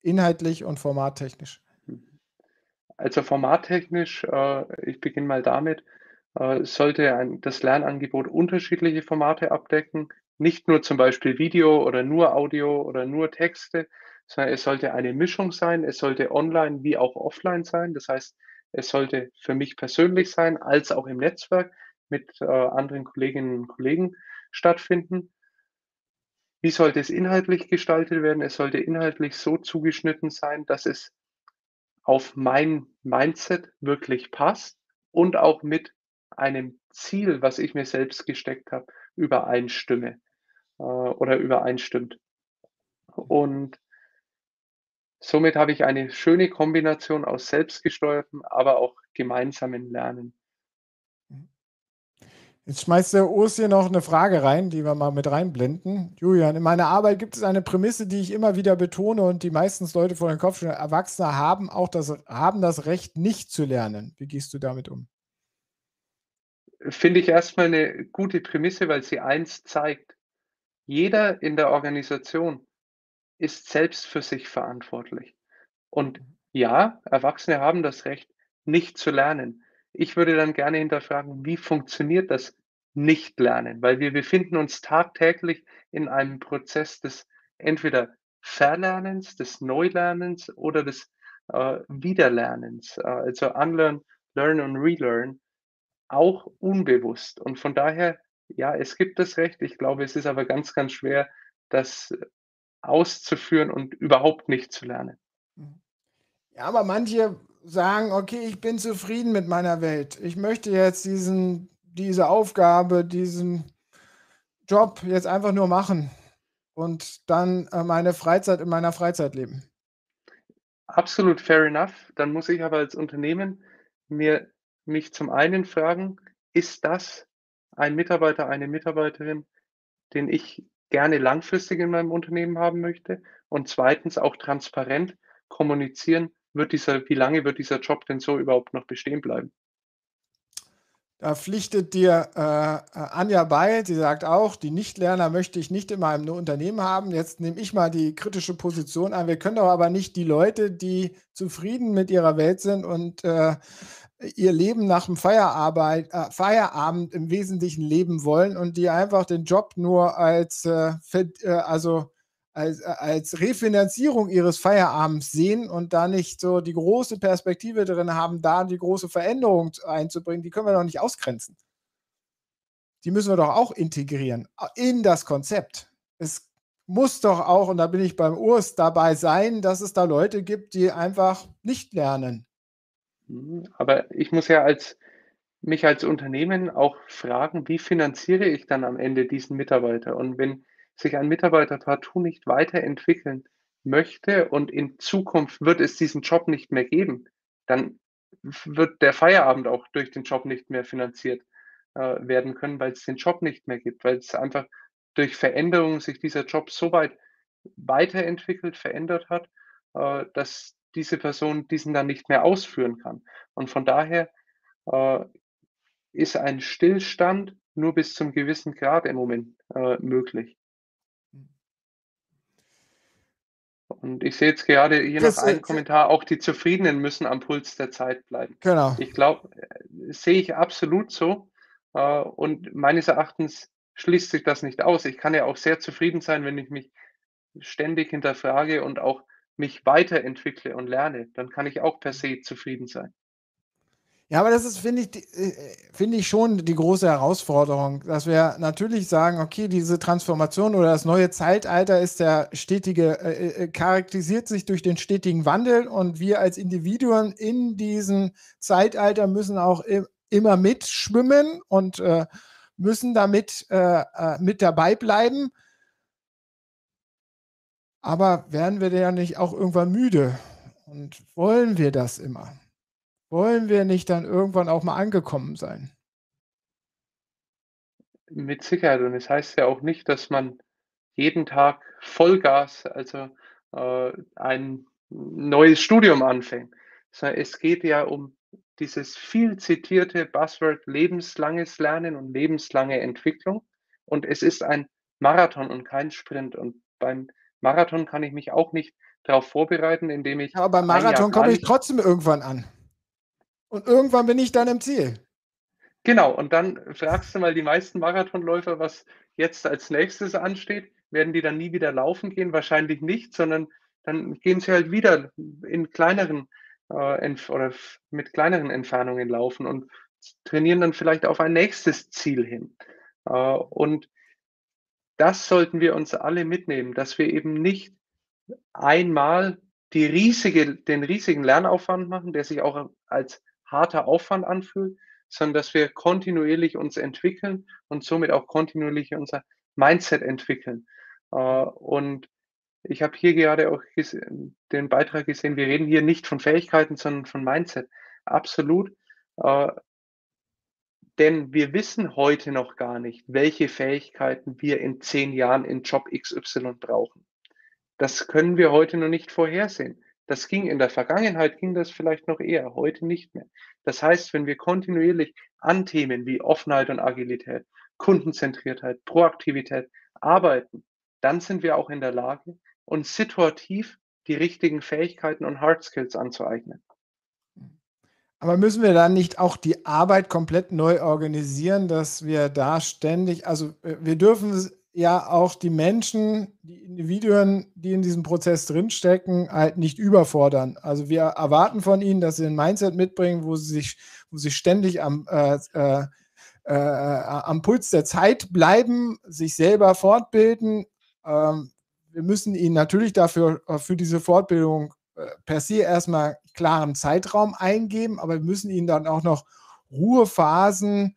Inhaltlich und formattechnisch? Also formattechnisch, äh, ich beginne mal damit, sollte ein, das Lernangebot unterschiedliche Formate abdecken, nicht nur zum Beispiel Video oder nur Audio oder nur Texte, sondern es sollte eine Mischung sein. Es sollte online wie auch offline sein. Das heißt, es sollte für mich persönlich sein, als auch im Netzwerk mit äh, anderen Kolleginnen und Kollegen stattfinden. Wie sollte es inhaltlich gestaltet werden? Es sollte inhaltlich so zugeschnitten sein, dass es auf mein Mindset wirklich passt und auch mit einem Ziel, was ich mir selbst gesteckt habe, übereinstimme äh, oder übereinstimmt. Und somit habe ich eine schöne Kombination aus selbstgesteuertem, aber auch gemeinsamen Lernen. Jetzt schmeißt der Urs hier noch eine Frage rein, die wir mal mit reinblenden. Julian, in meiner Arbeit gibt es eine Prämisse, die ich immer wieder betone und die meistens Leute vor den Kopf stellen. Erwachsene haben auch das, haben das Recht, nicht zu lernen. Wie gehst du damit um? Finde ich erstmal eine gute Prämisse, weil sie eins zeigt. Jeder in der Organisation ist selbst für sich verantwortlich. Und ja, Erwachsene haben das Recht, nicht zu lernen. Ich würde dann gerne hinterfragen, wie funktioniert das Nicht-Lernen? Weil wir befinden uns tagtäglich in einem Prozess des entweder Verlernens, des Neulernens oder des äh, Wiederlernens, äh, also Unlearn, Learn und Relearn, auch unbewusst. Und von daher, ja, es gibt das Recht. Ich glaube, es ist aber ganz, ganz schwer, das auszuführen und überhaupt nicht zu lernen. Ja, aber manche sagen, okay, ich bin zufrieden mit meiner Welt. Ich möchte jetzt diesen, diese Aufgabe, diesen Job jetzt einfach nur machen und dann äh, meine Freizeit in meiner Freizeit leben. Absolut fair enough. Dann muss ich aber als Unternehmen mir mich zum einen fragen, ist das ein Mitarbeiter, eine Mitarbeiterin, den ich gerne langfristig in meinem Unternehmen haben möchte? Und zweitens auch transparent kommunizieren, wird dieser, wie lange wird dieser Job denn so überhaupt noch bestehen bleiben? Da pflichtet dir äh, Anja bei, sie sagt auch, die Nichtlerner möchte ich nicht in meinem Unternehmen haben. Jetzt nehme ich mal die kritische Position ein. Wir können doch aber nicht die Leute, die zufrieden mit ihrer Welt sind und äh, ihr Leben nach dem Feierabend, äh, Feierabend im Wesentlichen leben wollen und die einfach den Job nur als, äh, äh also als, als Refinanzierung ihres Feierabends sehen und da nicht so die große Perspektive drin haben, da die große Veränderung einzubringen, die können wir doch nicht ausgrenzen. Die müssen wir doch auch integrieren in das Konzept. Es muss doch auch, und da bin ich beim Urs dabei sein, dass es da Leute gibt, die einfach nicht lernen. Mhm, aber ich muss ja als mich als Unternehmen auch fragen, wie finanziere ich dann am Ende diesen Mitarbeiter? Und wenn sich ein Mitarbeiter partout nicht weiterentwickeln möchte und in Zukunft wird es diesen Job nicht mehr geben, dann wird der Feierabend auch durch den Job nicht mehr finanziert äh, werden können, weil es den Job nicht mehr gibt, weil es einfach durch Veränderungen sich dieser Job so weit weiterentwickelt, verändert hat, äh, dass diese Person diesen dann nicht mehr ausführen kann. Und von daher äh, ist ein Stillstand nur bis zum gewissen Grad im Moment äh, möglich. Und ich sehe jetzt gerade hier das, noch einen Kommentar, auch die Zufriedenen müssen am Puls der Zeit bleiben. Genau. Ich glaube, äh, sehe ich absolut so. Äh, und meines Erachtens schließt sich das nicht aus. Ich kann ja auch sehr zufrieden sein, wenn ich mich ständig hinterfrage und auch mich weiterentwickle und lerne. Dann kann ich auch per se zufrieden sein. Ja, aber das ist, finde ich, äh, finde ich schon die große Herausforderung, dass wir natürlich sagen, okay, diese Transformation oder das neue Zeitalter ist der stetige, äh, äh charakterisiert sich durch den stetigen Wandel und wir als Individuen in diesem Zeitalter müssen auch immer mitschwimmen und äh, müssen damit äh, äh, mit dabei bleiben. Aber werden wir ja nicht auch irgendwann müde? Und wollen wir das immer? Wollen wir nicht dann irgendwann auch mal angekommen sein? Mit Sicherheit. Und es heißt ja auch nicht, dass man jeden Tag Vollgas, also äh, ein neues Studium anfängt. Sondern es geht ja um dieses viel zitierte Buzzword lebenslanges Lernen und lebenslange Entwicklung. Und es ist ein Marathon und kein Sprint. Und beim Marathon kann ich mich auch nicht darauf vorbereiten, indem ich. Aber beim Marathon komme ich trotzdem irgendwann an. Und irgendwann bin ich dann im Ziel. Genau, und dann fragst du mal die meisten Marathonläufer, was jetzt als nächstes ansteht. Werden die dann nie wieder laufen gehen? Wahrscheinlich nicht, sondern dann gehen sie halt wieder in kleineren äh, oder mit kleineren Entfernungen laufen und trainieren dann vielleicht auf ein nächstes Ziel hin. Äh, und das sollten wir uns alle mitnehmen, dass wir eben nicht einmal riesige, den riesigen Lernaufwand machen, der sich auch als harter Aufwand anfühlt, sondern dass wir kontinuierlich uns entwickeln und somit auch kontinuierlich unser Mindset entwickeln. Äh, und ich habe hier gerade auch den Beitrag gesehen, wir reden hier nicht von Fähigkeiten, sondern von Mindset. Absolut. Äh, denn wir wissen heute noch gar nicht, welche Fähigkeiten wir in zehn Jahren in Job XY brauchen. Das können wir heute noch nicht vorhersehen. Das ging in der Vergangenheit, ging das vielleicht noch eher, heute nicht mehr. Das heißt, wenn wir kontinuierlich an Themen wie Offenheit und Agilität, Kundenzentriertheit, Proaktivität arbeiten, dann sind wir auch in der Lage, uns situativ die richtigen Fähigkeiten und Hard Skills anzueignen. Aber müssen wir dann nicht auch die Arbeit komplett neu organisieren, dass wir da ständig, also äh, wir dürfen ja auch die Menschen, die Individuen, die in diesem Prozess drinstecken, halt nicht überfordern. Also wir erwarten von ihnen, dass sie ein Mindset mitbringen, wo sie sich, wo sie ständig am, äh, äh, äh, am Puls der Zeit bleiben, sich selber fortbilden. Ähm, wir müssen ihnen natürlich dafür äh, für diese Fortbildung äh, per se erstmal klaren Zeitraum eingeben, aber wir müssen ihnen dann auch noch Ruhephasen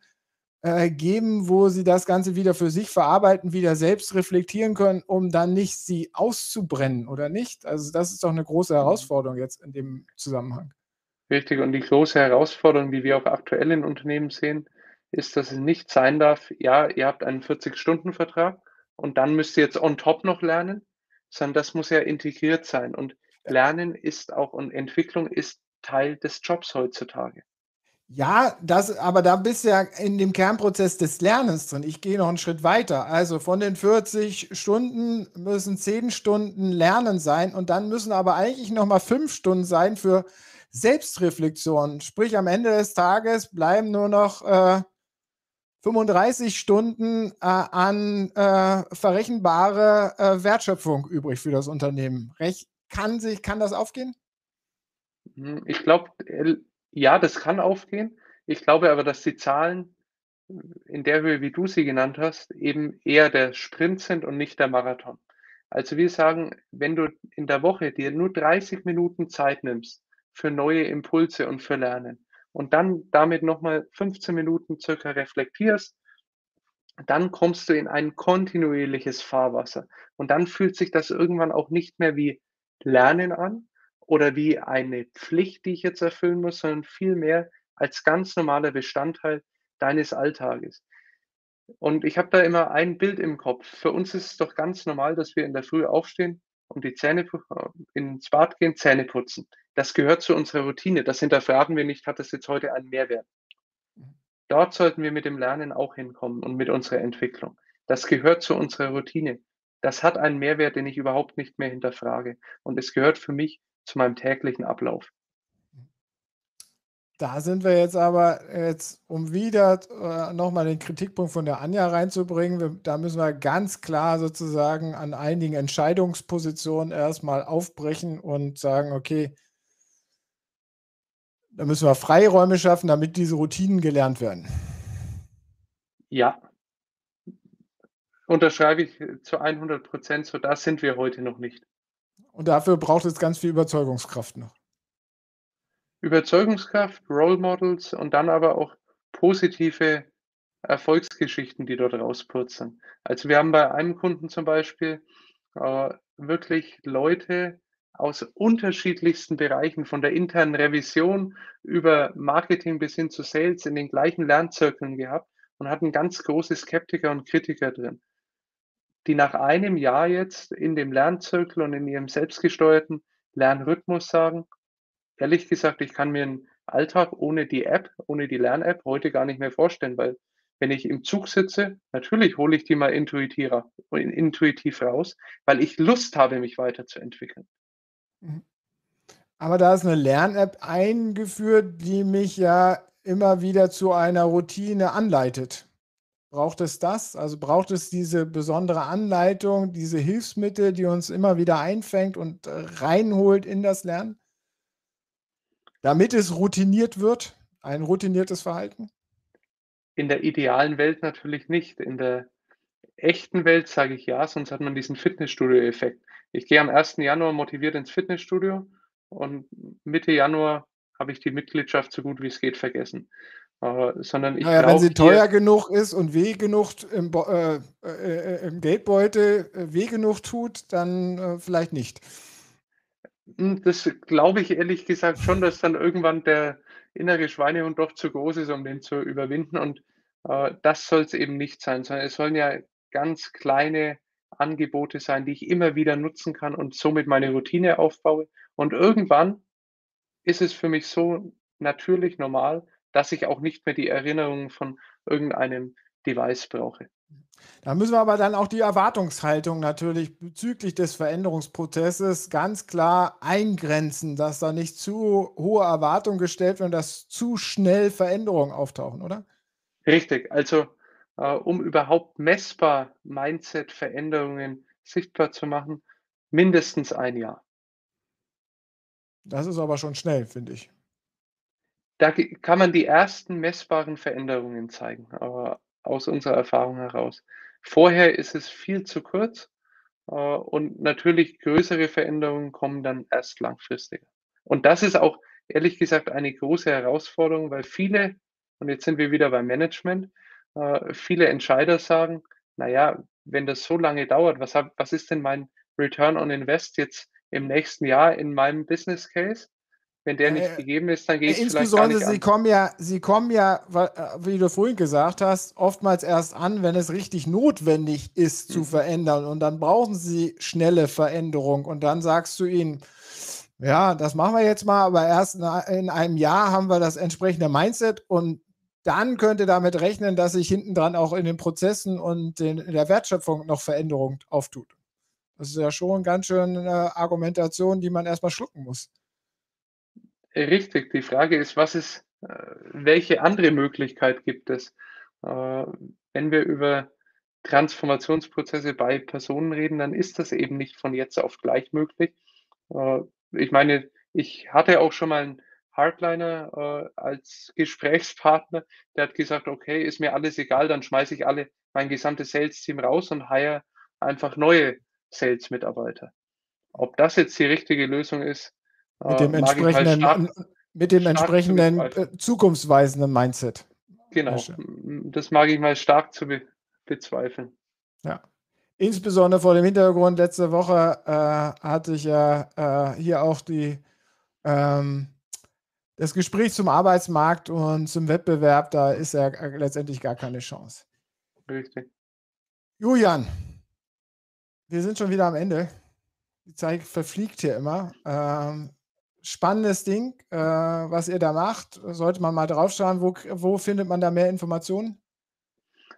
äh, geben, wo sie das Ganze wieder für sich verarbeiten, wieder selbst reflektieren können, um dann nicht sie auszubrennen, oder nicht? Also das ist doch eine große mhm. Herausforderung jetzt in dem Zusammenhang. Richtig, und die große Herausforderung, die wir auch aktuell in Unternehmen sehen, ist, dass es nicht sein darf, ja, ihr habt einen 40-Stunden-Vertrag und dann müsst ihr jetzt on top noch lernen, sondern das muss ja integriert sein. Und Lernen ist auch und Entwicklung ist Teil des Jobs heutzutage. Ja, das, aber da bist du ja in dem Kernprozess des Lernens drin. Ich gehe noch einen Schritt weiter. Also von den 40 Stunden müssen 10 Stunden Lernen sein und dann müssen aber eigentlich noch mal 5 Stunden sein für Selbstreflexion. Sprich, am Ende des Tages bleiben nur noch äh, 35 Stunden äh, an äh, verrechenbare äh, Wertschöpfung übrig für das Unternehmen. Rech kann, sich, kann das aufgehen? Hm, ich glaube, ja, das kann aufgehen. Ich glaube aber, dass die Zahlen in der Höhe, wie du sie genannt hast, eben eher der Sprint sind und nicht der Marathon. Also wir sagen, wenn du in der Woche dir nur 30 Minuten Zeit nimmst für neue Impulse und für Lernen und dann damit nochmal 15 Minuten circa reflektierst, dann kommst du in ein kontinuierliches Fahrwasser. Und dann fühlt sich das irgendwann auch nicht mehr wie Lernen an, oder wie eine Pflicht, die ich jetzt erfüllen muss, sondern vielmehr als ganz normaler Bestandteil deines Alltages. Und ich habe da immer ein Bild im Kopf. Für uns ist es doch ganz normal, dass wir in der Früh aufstehen und die Zähne äh, ins Bad gehen, Zähne putzen. Das gehört zu unserer Routine. Das hinterfragen wir nicht, hat das jetzt heute einen Mehrwert. Dort sollten wir mit dem Lernen auch hinkommen und mit unserer Entwicklung. Das gehört zu unserer Routine. Das hat einen Mehrwert, den ich überhaupt nicht mehr hinterfrage. Und es gehört für mich zu meinem täglichen Ablauf. Da sind wir jetzt aber jetzt, um wieder äh, nochmal den Kritikpunkt von der Anja reinzubringen, wir, da müssen wir ganz klar sozusagen an einigen Entscheidungspositionen erstmal aufbrechen und sagen, okay, da müssen wir Freiräume schaffen, damit diese Routinen gelernt werden. Ja, unterschreibe ich zu 100 Prozent, so da sind wir heute noch nicht. Und dafür braucht es ganz viel Überzeugungskraft noch. Überzeugungskraft, Role Models und dann aber auch positive Erfolgsgeschichten, die dort rauspurzeln. Also wir haben bei einem Kunden zum Beispiel äh, wirklich Leute aus unterschiedlichsten Bereichen, von der internen Revision über Marketing bis hin zu Sales in den gleichen Lernzirkeln gehabt und hatten ganz große Skeptiker und Kritiker drin die nach einem Jahr jetzt in dem Lernzirkel und in ihrem selbstgesteuerten Lernrhythmus sagen, ehrlich gesagt, ich kann mir einen Alltag ohne die App, ohne die Lern-App heute gar nicht mehr vorstellen, weil wenn ich im Zug sitze, natürlich hole ich die mal intuitiv, raus, weil ich Lust habe, mich weiterzuentwickeln. Mhm. Aber da ist eine Lern-App eingeführt, die mich ja immer wieder zu einer Routine anleitet. Braucht es das? Also braucht es diese besondere Anleitung, diese Hilfsmittel, die uns immer wieder einfängt und äh, reinholt in das Lernen? Damit es routiniert wird, ein routiniertes Verhalten? In der idealen Welt natürlich nicht. In der echten Welt sage ich ja, sonst hat man diesen Fitnessstudio-Effekt. Ich gehe am 1. Januar motiviert ins Fitnessstudio und Mitte Januar habe ich die Mitgliedschaft so gut wie es geht vergessen. Äh, sondern ich naja, wenn sie teuer genug ist und weh genug im, äh, äh, äh, im Geldbeutel äh, weh genug tut, dann vielleicht nicht. Hm, das glaube ich ehrlich gesagt schon, dass dann irgendwann der innere Schweinehund doch zu groß ist, um den zu überwinden. Und das soll es eben nicht sein, sondern es sollen ja ganz kleine Angebote sein, die ich immer wieder nutzen kann und somit meine Routine aufbaue. Und irgendwann ist es für mich so natürlich normal, dass ich auch nicht mehr die Erinnerungen von irgendeinem Device brauche. Da müssen wir aber dann auch die Erwartungshaltung natürlich bezüglich des Veränderungsprozesses ganz klar eingrenzen, dass da nicht zu hohe Erwartungen gestellt werden, dass zu schnell Veränderungen auftauchen, oder? Richtig. Also, äh, um überhaupt messbar Mindset-Veränderungen sichtbar zu machen, mindestens ein Jahr. Das ist aber schon schnell, finde ich. Da kann man die ersten messbaren Veränderungen zeigen, aber aus unserer Erfahrung heraus. Vorher ist es viel zu kurz, äh, und natürlich größere Veränderungen kommen dann erst langfristiger. Und das ist auch ehrlich gesagt eine große Herausforderung, weil viele und jetzt sind wir wieder beim Management, äh, viele Entscheider sagen: „Na ja, wenn das so lange dauert, was habe was ist denn mein Return on Invest jetzt im nächsten Jahr in meinem Business Case?“ Wenn der nicht äh, gegeben ist, dann geht es vielleicht gar nicht Sie an. kommen ja, Sie kommen ja, äh, wie du vorhin gesagt hast, oftmals erst an, wenn es richtig notwendig ist zu mhm. verändern. Und dann brauchen Sie schnelle Veränderung. Und dann sagst du ihnen, ja, das machen wir jetzt mal, aber erst in einem Jahr haben wir das entsprechende Mindset und dann könnt ihr damit rechnen, dass sich hinten dran auch in den Prozessen und in der Wertschöpfung noch Veränderung auftut. Das ist ja schon ganz schön eine Argumentation, die man erstmal schlucken muss. Richtig, die Frage ist, was ist äh, welche andere Möglichkeit gibt es? Äh, wenn wir über Transformationsprozesse bei Personen reden, dann ist das eben nicht von jetzt auf gleich möglich. Äh, ich meine, ich hatte auch schon mal einen Hardliner als Gesprächspartner, der hat gesagt: „Okay, ist mir alles egal, dann schmeiße ich alle mein gesamtes Sales-Team raus und hire einfach neue Sales-Mitarbeiter.“ Ob das jetzt die richtige Lösung ist, mit dem äh, entsprechenden, stark, mit dem entsprechenden äh, zukunftsweisenden Mindset. Genau, das mag ich mal stark zu be bezweifeln. Ja. Insbesondere vor dem Hintergrund, letzte Woche äh, hatte ich ja äh, hier auch die, ähm, das Gespräch zum Arbeitsmarkt und zum Wettbewerb. Da ist ja letztendlich gar keine Chance. Richtig. Julian, wir sind schon wieder am Ende. Die Zeit verfliegt hier immer. Ähm, spannendes Ding, äh, was ihr da macht. Sollte man mal draufschauen. Wo, wo findet man da mehr Informationen?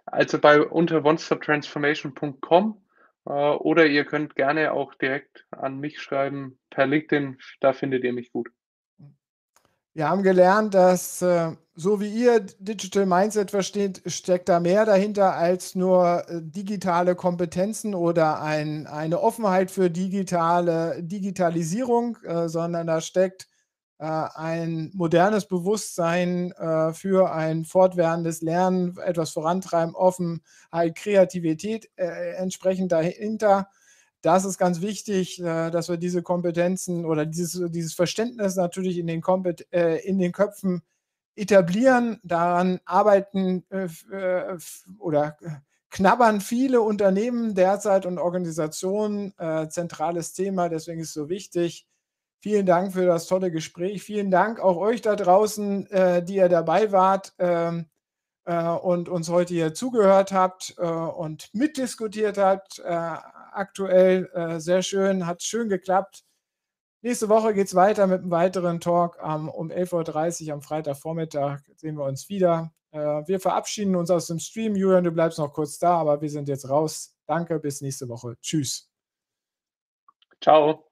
Also bei unter onestoptransformation.com äh, oder ihr könnt gerne auch direkt an mich schreiben per LinkedIn. Da findet ihr mich gut. Wir haben gelernt, dass äh, so wie ihr Digital Mindset versteht, steckt da mehr dahinter als nur äh, digitale Kompetenzen oder ein, eine Offenheit für digitale Digitalisierung, äh, sondern da steckt äh, ein modernes Bewusstsein äh, für ein fortwährendes Lernen, etwas vorantreiben, Offenheit, Kreativität äh, entsprechend dahinter. Das ist ganz wichtig, äh, dass wir diese Kompetenzen oder dieses, dieses Verständnis natürlich in den, Kompet in den Köpfen etablieren. Daran arbeiten äh, oder knabbern viele Unternehmen derzeit und Organisationen. zentrales Thema, deswegen ist es so wichtig. Vielen Dank für das tolle Gespräch. Vielen Dank auch euch da draußen, die ihr dabei wart ähm, und uns heute hier zugehört habt und mitdiskutiert habt aktuell äh, sehr schön, hat schön geklappt. Nächste Woche geht es weiter mit einem weiteren Talk ähm, um 11.30 Uhr am Freitagvormittag. Sehen wir uns wieder. Äh, wir verabschieden uns aus dem Stream. Julian, du bleibst noch kurz da, aber wir sind jetzt raus. Danke, bis nächste Woche. Tschüss. Ciao.